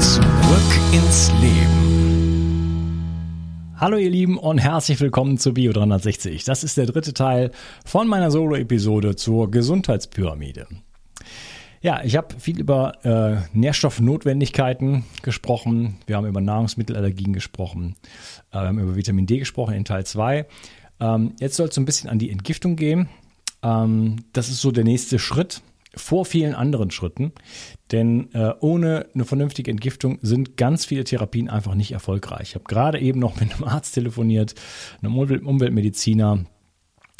Zurück ins Leben. Hallo ihr Lieben und herzlich willkommen zu Bio 360. Das ist der dritte Teil von meiner Solo-Episode zur Gesundheitspyramide. Ja, ich habe viel über äh, Nährstoffnotwendigkeiten gesprochen. Wir haben über Nahrungsmittelallergien gesprochen. Äh, wir haben über Vitamin D gesprochen in Teil 2. Ähm, jetzt soll es so ein bisschen an die Entgiftung gehen. Ähm, das ist so der nächste Schritt vor vielen anderen Schritten. Denn äh, ohne eine vernünftige Entgiftung sind ganz viele Therapien einfach nicht erfolgreich. Ich habe gerade eben noch mit einem Arzt telefoniert, einem Umweltmediziner.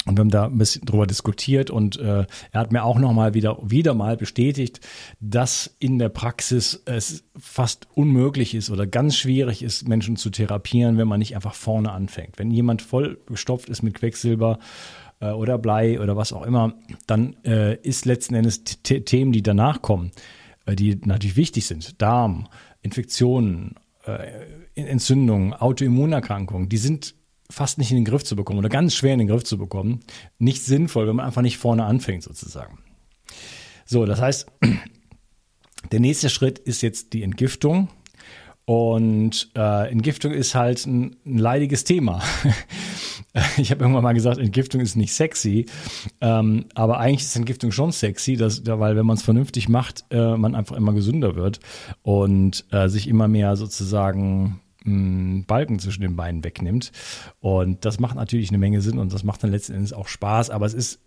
Und wir haben da ein bisschen drüber diskutiert und äh, er hat mir auch nochmal wieder, wieder mal bestätigt, dass in der Praxis es fast unmöglich ist oder ganz schwierig ist, Menschen zu therapieren, wenn man nicht einfach vorne anfängt. Wenn jemand voll gestopft ist mit Quecksilber äh, oder Blei oder was auch immer, dann äh, ist letzten Endes Themen, die danach kommen, äh, die natürlich wichtig sind, Darm, Infektionen, äh, Entzündungen, Autoimmunerkrankungen, die sind fast nicht in den Griff zu bekommen oder ganz schwer in den Griff zu bekommen. Nicht sinnvoll, wenn man einfach nicht vorne anfängt sozusagen. So, das heißt, der nächste Schritt ist jetzt die Entgiftung. Und äh, Entgiftung ist halt ein, ein leidiges Thema. ich habe irgendwann mal gesagt, Entgiftung ist nicht sexy, ähm, aber eigentlich ist Entgiftung schon sexy, dass, weil wenn man es vernünftig macht, äh, man einfach immer gesünder wird und äh, sich immer mehr sozusagen mh, Balken zwischen den Beinen wegnimmt. Und das macht natürlich eine Menge Sinn und das macht dann letzten Endes auch Spaß, aber es ist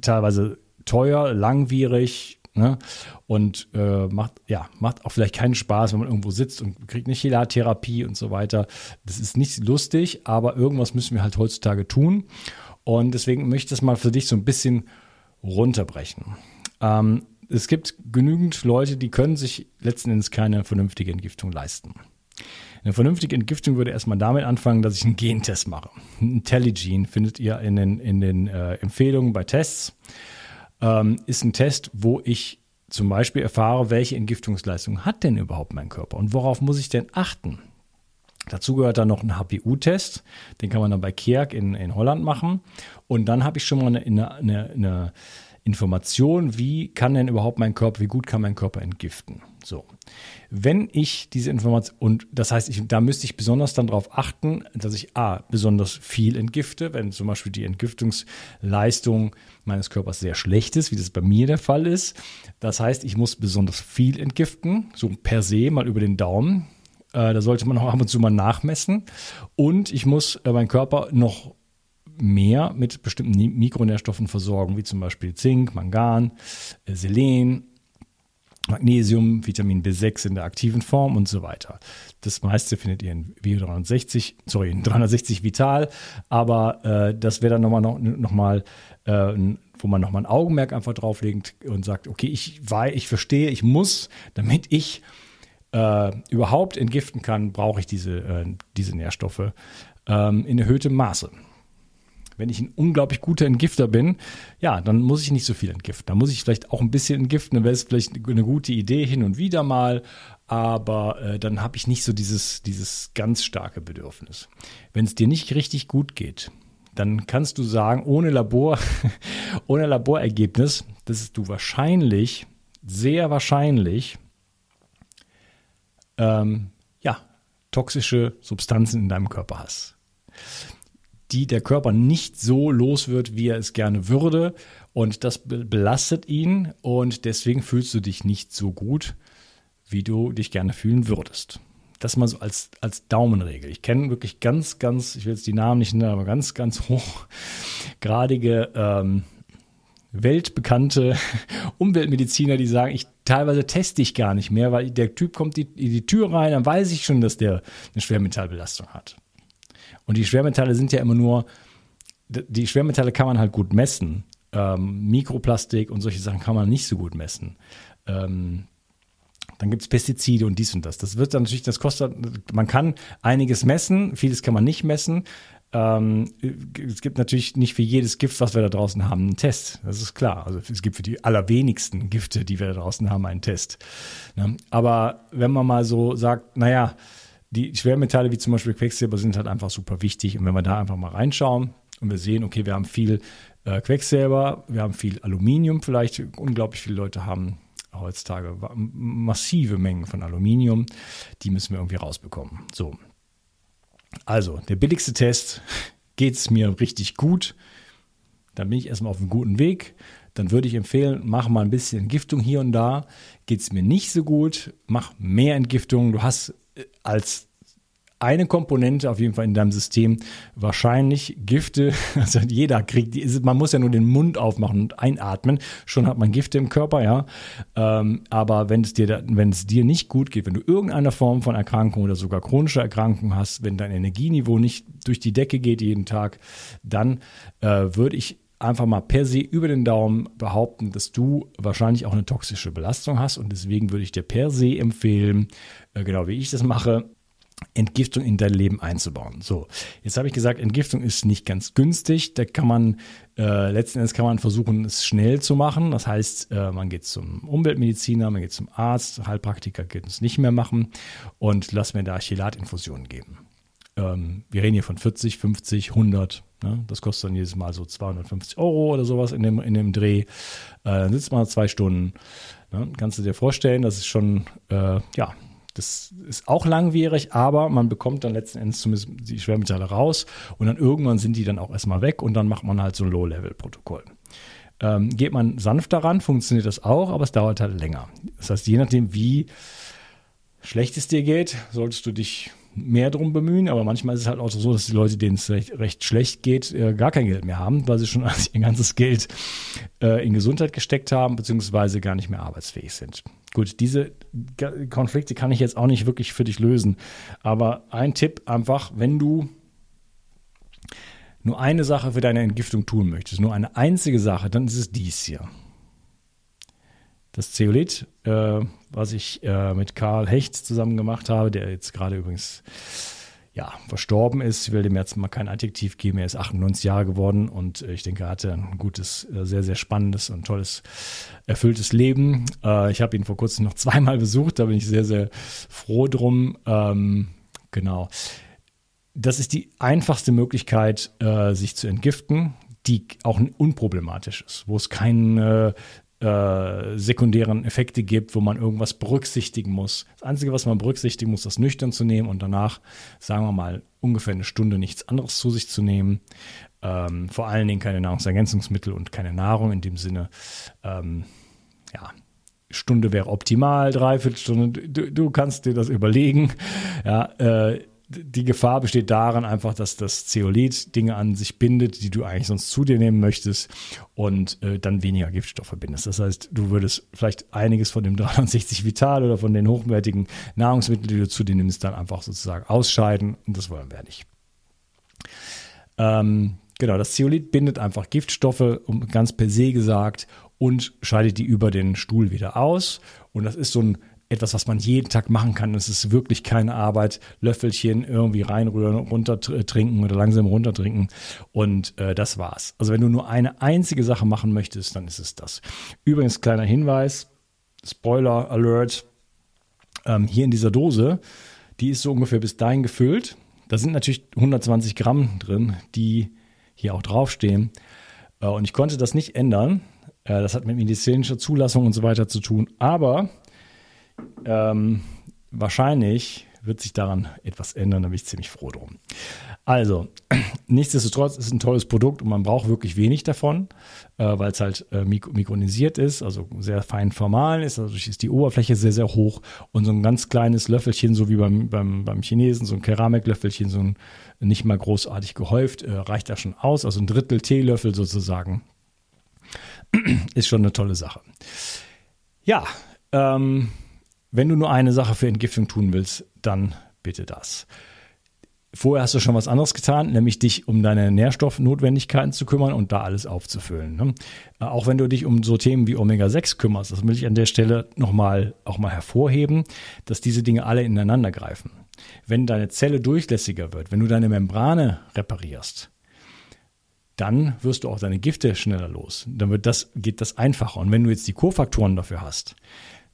teilweise teuer, langwierig, Ne? Und äh, macht, ja, macht auch vielleicht keinen Spaß, wenn man irgendwo sitzt und kriegt eine Chelatherapie und so weiter. Das ist nicht lustig, aber irgendwas müssen wir halt heutzutage tun. Und deswegen möchte ich das mal für dich so ein bisschen runterbrechen. Ähm, es gibt genügend Leute, die können sich letzten Endes keine vernünftige Entgiftung leisten. Eine vernünftige Entgiftung würde erstmal damit anfangen, dass ich einen Gentest mache. Ein IntelliGene findet ihr in den, in den äh, Empfehlungen bei Tests ähm, ist ein Test, wo ich zum Beispiel erfahre, welche Entgiftungsleistung hat denn überhaupt mein Körper und worauf muss ich denn achten. Dazu gehört dann noch ein HPU-Test, den kann man dann bei Kierk in, in Holland machen. Und dann habe ich schon mal eine, eine, eine Information, wie kann denn überhaupt mein Körper, wie gut kann mein Körper entgiften. So. Wenn ich diese Information, und das heißt, ich, da müsste ich besonders dann darauf achten, dass ich A, besonders viel entgifte, wenn zum Beispiel die Entgiftungsleistung meines Körpers sehr schlecht ist, wie das bei mir der Fall ist. Das heißt, ich muss besonders viel entgiften, so per se mal über den Daumen. Äh, da sollte man auch ab und zu mal nachmessen. Und ich muss äh, meinen Körper noch mehr mit bestimmten Mikronährstoffen versorgen, wie zum Beispiel Zink, Mangan, äh, Selen, Magnesium, Vitamin B6 in der aktiven Form und so weiter. Das meiste findet ihr in Bio 360, sorry, in 360 Vital, aber äh, das wäre dann nochmal noch, noch mal, äh, wo man nochmal ein Augenmerk einfach drauflegt und sagt, okay, ich weiß, ich verstehe, ich muss, damit ich äh, überhaupt entgiften kann, brauche ich diese, äh, diese Nährstoffe ähm, in erhöhtem Maße. Wenn ich ein unglaublich guter Entgifter bin, ja, dann muss ich nicht so viel entgiften. Dann muss ich vielleicht auch ein bisschen entgiften, dann wäre es vielleicht eine gute Idee hin und wieder mal, aber äh, dann habe ich nicht so dieses, dieses ganz starke Bedürfnis. Wenn es dir nicht richtig gut geht, dann kannst du sagen, ohne Labor, ohne Laborergebnis, dass du wahrscheinlich, sehr wahrscheinlich, ähm, ja, toxische Substanzen in deinem Körper hast die der Körper nicht so los wird, wie er es gerne würde. Und das belastet ihn und deswegen fühlst du dich nicht so gut, wie du dich gerne fühlen würdest. Das mal so als, als Daumenregel. Ich kenne wirklich ganz, ganz, ich will jetzt die Namen nicht nennen, aber ganz, ganz hochgradige, ähm, weltbekannte Umweltmediziner, die sagen, ich teilweise teste ich gar nicht mehr, weil der Typ kommt in die, die Tür rein, dann weiß ich schon, dass der eine Schwermetallbelastung hat. Und die Schwermetalle sind ja immer nur, die Schwermetalle kann man halt gut messen. Ähm, Mikroplastik und solche Sachen kann man nicht so gut messen. Ähm, dann gibt es Pestizide und dies und das. Das wird dann natürlich, das kostet, man kann einiges messen, vieles kann man nicht messen. Ähm, es gibt natürlich nicht für jedes Gift, was wir da draußen haben, einen Test. Das ist klar. Also es gibt für die allerwenigsten Gifte, die wir da draußen haben, einen Test. Ne? Aber wenn man mal so sagt, naja, die Schwermetalle wie zum Beispiel Quecksilber sind halt einfach super wichtig. Und wenn wir da einfach mal reinschauen und wir sehen, okay, wir haben viel äh, Quecksilber, wir haben viel Aluminium vielleicht, unglaublich viele Leute haben heutzutage massive Mengen von Aluminium, die müssen wir irgendwie rausbekommen. So. Also, der billigste Test, geht es mir richtig gut, dann bin ich erstmal auf einem guten Weg. Dann würde ich empfehlen, mach mal ein bisschen Entgiftung hier und da. Geht es mir nicht so gut, mach mehr Entgiftung. Du hast als eine Komponente auf jeden Fall in deinem System wahrscheinlich Gifte. Also jeder kriegt, die, man muss ja nur den Mund aufmachen und einatmen, schon hat man Gifte im Körper, ja. Ähm, aber wenn es dir, wenn es dir nicht gut geht, wenn du irgendeine Form von Erkrankung oder sogar chronische Erkrankung hast, wenn dein Energieniveau nicht durch die Decke geht jeden Tag, dann äh, würde ich einfach mal per se über den Daumen behaupten, dass du wahrscheinlich auch eine toxische Belastung hast und deswegen würde ich dir per se empfehlen, äh, genau wie ich das mache, Entgiftung in dein Leben einzubauen. So, jetzt habe ich gesagt, Entgiftung ist nicht ganz günstig. Da kann man äh, letzten Endes kann man versuchen, es schnell zu machen. Das heißt, äh, man geht zum Umweltmediziner, man geht zum Arzt, Heilpraktiker geht es nicht mehr machen und lass mir da Chelatinfusionen geben. Ähm, wir reden hier von 40, 50, 100. Ne? Das kostet dann jedes Mal so 250 Euro oder sowas in dem, in dem Dreh. Äh, dann sitzt man zwei Stunden. Ne? Kannst du dir vorstellen, das ist schon, äh, ja, das ist auch langwierig, aber man bekommt dann letzten Endes zumindest die Schwermetalle raus und dann irgendwann sind die dann auch erstmal weg und dann macht man halt so ein Low-Level-Protokoll. Ähm, geht man sanft daran, funktioniert das auch, aber es dauert halt länger. Das heißt, je nachdem, wie schlecht es dir geht, solltest du dich mehr drum bemühen, aber manchmal ist es halt auch so, dass die Leute, denen es recht, recht schlecht geht, äh, gar kein Geld mehr haben, weil sie schon ihr ganzes Geld äh, in Gesundheit gesteckt haben, beziehungsweise gar nicht mehr arbeitsfähig sind. Gut, diese Konflikte kann ich jetzt auch nicht wirklich für dich lösen, aber ein Tipp einfach, wenn du nur eine Sache für deine Entgiftung tun möchtest, nur eine einzige Sache, dann ist es dies hier. Das Zeolit, äh, was ich äh, mit Karl Hecht zusammen gemacht habe, der jetzt gerade übrigens ja, verstorben ist. Ich will dem jetzt mal kein Adjektiv geben. Er ist 98 Jahre geworden und ich denke, er hatte ein gutes, äh, sehr, sehr spannendes und tolles, erfülltes Leben. Äh, ich habe ihn vor kurzem noch zweimal besucht. Da bin ich sehr, sehr froh drum. Ähm, genau. Das ist die einfachste Möglichkeit, äh, sich zu entgiften die auch unproblematisch ist, wo es keine äh, sekundären Effekte gibt, wo man irgendwas berücksichtigen muss. Das Einzige, was man berücksichtigen muss, ist nüchtern zu nehmen und danach, sagen wir mal, ungefähr eine Stunde nichts anderes zu sich zu nehmen. Ähm, vor allen Dingen keine Nahrungsergänzungsmittel und keine Nahrung in dem Sinne. Ähm, ja, Stunde wäre optimal, dreiviertel Stunde. Du, du kannst dir das überlegen. Ja, äh, die Gefahr besteht darin einfach, dass das Zeolit Dinge an sich bindet, die du eigentlich sonst zu dir nehmen möchtest und äh, dann weniger Giftstoffe bindest. Das heißt, du würdest vielleicht einiges von dem 360 Vital oder von den hochwertigen Nahrungsmitteln, die du zu dir nimmst, dann einfach sozusagen ausscheiden und das wollen wir nicht. Ähm, genau, das Zeolit bindet einfach Giftstoffe, um ganz per se gesagt, und scheidet die über den Stuhl wieder aus. Und das ist so ein etwas, was man jeden Tag machen kann. Es ist wirklich keine Arbeit. Löffelchen irgendwie reinrühren, runtertrinken oder langsam runtertrinken. Und äh, das war's. Also wenn du nur eine einzige Sache machen möchtest, dann ist es das. Übrigens, kleiner Hinweis, Spoiler Alert, ähm, hier in dieser Dose, die ist so ungefähr bis dahin gefüllt. Da sind natürlich 120 Gramm drin, die hier auch draufstehen. Äh, und ich konnte das nicht ändern. Äh, das hat mit medizinischer Zulassung und so weiter zu tun. Aber ähm, wahrscheinlich wird sich daran etwas ändern, da bin ich ziemlich froh drum. Also, nichtsdestotrotz ist es ein tolles Produkt und man braucht wirklich wenig davon, äh, weil es halt äh, mik mikronisiert ist, also sehr fein formal ist, also ist die Oberfläche sehr, sehr hoch und so ein ganz kleines Löffelchen, so wie beim, beim, beim Chinesen, so ein Keramiklöffelchen, so ein nicht mal großartig gehäuft, äh, reicht da schon aus, also ein Drittel Teelöffel sozusagen, ist schon eine tolle Sache. Ja, ähm, wenn du nur eine Sache für Entgiftung tun willst, dann bitte das. Vorher hast du schon was anderes getan, nämlich dich um deine Nährstoffnotwendigkeiten zu kümmern und da alles aufzufüllen. Ne? Äh, auch wenn du dich um so Themen wie Omega-6 kümmerst, das will ich an der Stelle nochmal auch mal hervorheben, dass diese Dinge alle ineinander greifen. Wenn deine Zelle durchlässiger wird, wenn du deine Membrane reparierst, dann wirst du auch deine Gifte schneller los. Dann wird das, geht das einfacher. Und wenn du jetzt die Kofaktoren dafür hast,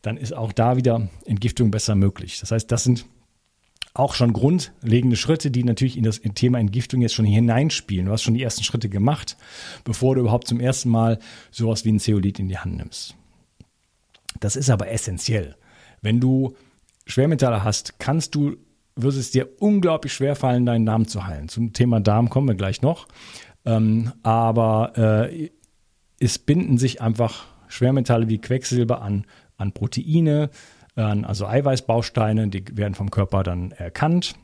dann ist auch da wieder Entgiftung besser möglich. Das heißt, das sind auch schon grundlegende Schritte, die natürlich in das Thema Entgiftung jetzt schon hineinspielen. Du hast schon die ersten Schritte gemacht, bevor du überhaupt zum ersten Mal sowas wie ein Zeolit in die Hand nimmst. Das ist aber essentiell. Wenn du Schwermetalle hast, kannst du, wird es dir unglaublich schwer fallen, deinen Darm zu heilen. Zum Thema Darm kommen wir gleich noch. Ähm, aber äh, es binden sich einfach Schwermetalle wie Quecksilber an an Proteine, also Eiweißbausteine, die werden vom Körper dann erkannt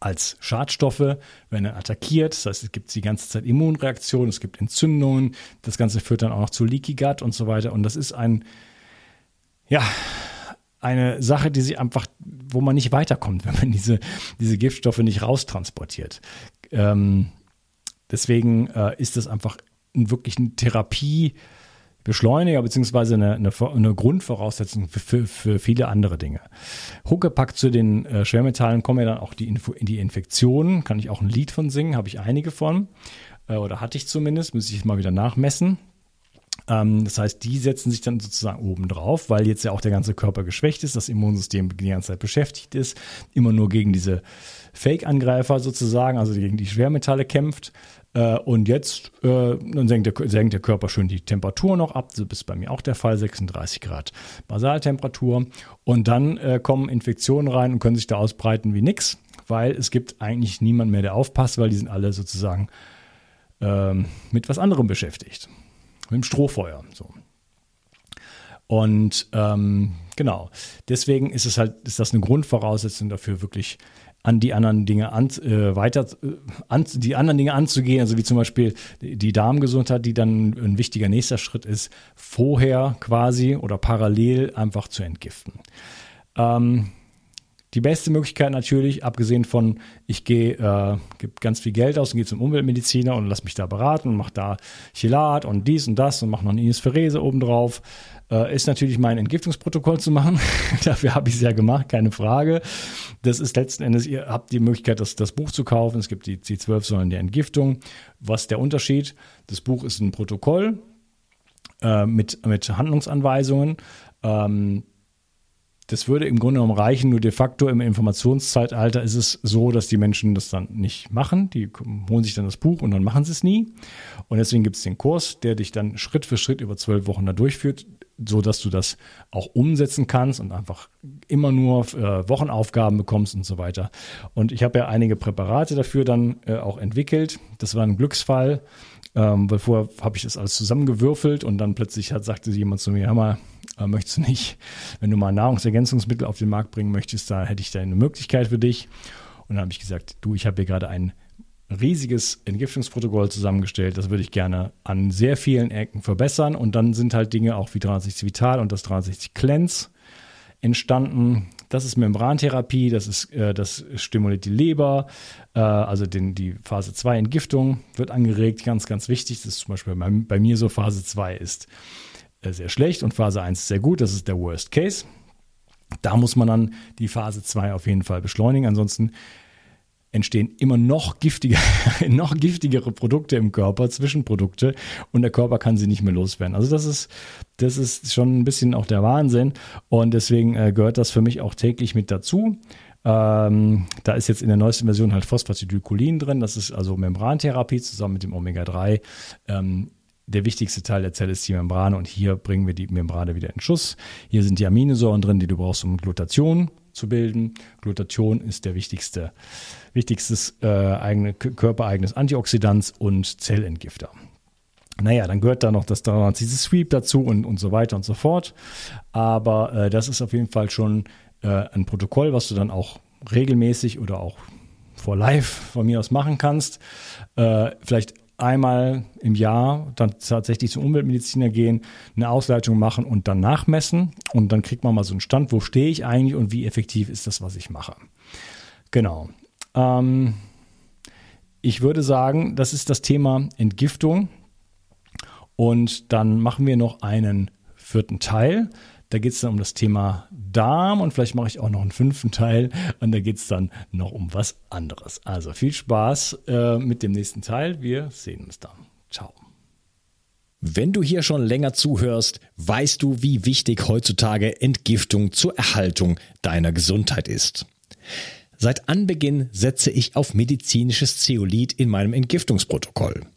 als Schadstoffe, werden dann attackiert. Das heißt, es gibt die ganze Zeit Immunreaktionen, es gibt Entzündungen. Das Ganze führt dann auch noch zu Leaky Gut und so weiter. Und das ist ein, ja, eine Sache, die sie einfach, wo man nicht weiterkommt, wenn man diese, diese Giftstoffe nicht raustransportiert. Ähm, deswegen äh, ist das einfach wirklich eine Therapie, Beschleuniger beziehungsweise eine, eine, eine Grundvoraussetzung für, für, für, viele andere Dinge. Huckepack zu den äh, Schwermetallen kommen ja dann auch die, Info, die Infektionen, kann ich auch ein Lied von singen, habe ich einige von, äh, oder hatte ich zumindest, müsste ich mal wieder nachmessen. Ähm, das heißt, die setzen sich dann sozusagen oben drauf, weil jetzt ja auch der ganze Körper geschwächt ist, das Immunsystem die ganze Zeit beschäftigt ist, immer nur gegen diese Fake-Angreifer sozusagen, also gegen die Schwermetalle kämpft. Äh, und jetzt äh, dann senkt der, senkt der Körper schön die Temperatur noch ab. Das ist bei mir auch der Fall, 36 Grad Basaltemperatur. Und dann äh, kommen Infektionen rein und können sich da ausbreiten wie nix, weil es gibt eigentlich niemand mehr, der aufpasst, weil die sind alle sozusagen ähm, mit was anderem beschäftigt. Mit dem Strohfeuer. So. Und ähm, genau, deswegen ist es halt, ist das eine Grundvoraussetzung dafür, wirklich an die anderen Dinge an, äh, weiter, äh, an, die anderen Dinge anzugehen, also wie zum Beispiel die Darmgesundheit, die dann ein wichtiger nächster Schritt ist, vorher quasi oder parallel einfach zu entgiften. Ähm, die beste Möglichkeit natürlich, abgesehen von, ich gehe, äh, gebe ganz viel Geld aus und gehe zum Umweltmediziner und lass mich da beraten und mache da Chelat und dies und das und mache noch eine Inisferese obendrauf, äh, ist natürlich mein Entgiftungsprotokoll zu machen. Dafür habe ich es ja gemacht, keine Frage. Das ist letzten Endes, ihr habt die Möglichkeit, das, das Buch zu kaufen. Es gibt die, die zwölf Säulen der Entgiftung. Was ist der Unterschied? Das Buch ist ein Protokoll äh, mit, mit Handlungsanweisungen. Ähm, das würde im Grunde genommen reichen, nur de facto im Informationszeitalter ist es so, dass die Menschen das dann nicht machen. Die holen sich dann das Buch und dann machen sie es nie. Und deswegen gibt es den Kurs, der dich dann Schritt für Schritt über zwölf Wochen da durchführt, so dass du das auch umsetzen kannst und einfach immer nur äh, Wochenaufgaben bekommst und so weiter. Und ich habe ja einige Präparate dafür dann äh, auch entwickelt. Das war ein Glücksfall, ähm, weil vorher habe ich das alles zusammengewürfelt und dann plötzlich hat, sagte jemand zu mir, hör mal, äh, möchtest du nicht, wenn du mal Nahrungsergänzungsmittel auf den Markt bringen möchtest, da hätte ich da eine Möglichkeit für dich. Und dann habe ich gesagt, du, ich habe hier gerade ein riesiges Entgiftungsprotokoll zusammengestellt. Das würde ich gerne an sehr vielen Ecken verbessern. Und dann sind halt Dinge auch wie 360 Vital und das 360 Cleanse entstanden. Das ist Membrantherapie, das, ist, äh, das stimuliert die Leber, äh, also den, die Phase 2 Entgiftung wird angeregt, ganz, ganz wichtig. Das ist zum Beispiel bei, bei mir so, Phase 2 ist sehr schlecht und Phase 1 ist sehr gut, das ist der Worst Case. Da muss man dann die Phase 2 auf jeden Fall beschleunigen, ansonsten entstehen immer noch, giftiger, noch giftigere Produkte im Körper, Zwischenprodukte und der Körper kann sie nicht mehr loswerden. Also das ist, das ist schon ein bisschen auch der Wahnsinn und deswegen äh, gehört das für mich auch täglich mit dazu. Ähm, da ist jetzt in der neuesten Version halt Phosphatidylcholin drin. Das ist also Membrantherapie zusammen mit dem Omega-3. Ähm, der wichtigste Teil der Zelle ist die Membrane und hier bringen wir die Membrane wieder in Schuss. Hier sind die Aminosäuren drin, die du brauchst, um Glutation zu bilden. Glutation ist der wichtigste, wichtigstes äh, eigene, körpereigenes Antioxidant und Zellentgifter. Naja, dann gehört da noch das 360 Sweep dazu und, und so weiter und so fort. Aber äh, das ist auf jeden Fall schon äh, ein Protokoll, was du dann auch regelmäßig oder auch vor live von mir aus machen kannst. Äh, vielleicht einmal im Jahr dann tatsächlich zum Umweltmediziner gehen, eine Ausleitung machen und dann nachmessen. Und dann kriegt man mal so einen Stand, wo stehe ich eigentlich und wie effektiv ist das, was ich mache. Genau. Ähm, ich würde sagen, das ist das Thema Entgiftung. Und dann machen wir noch einen vierten Teil. Da geht es dann um das Thema Darm und vielleicht mache ich auch noch einen fünften Teil und da geht es dann noch um was anderes. Also viel Spaß äh, mit dem nächsten Teil. Wir sehen uns dann. Ciao. Wenn du hier schon länger zuhörst, weißt du, wie wichtig heutzutage Entgiftung zur Erhaltung deiner Gesundheit ist. Seit Anbeginn setze ich auf medizinisches Zeolit in meinem Entgiftungsprotokoll.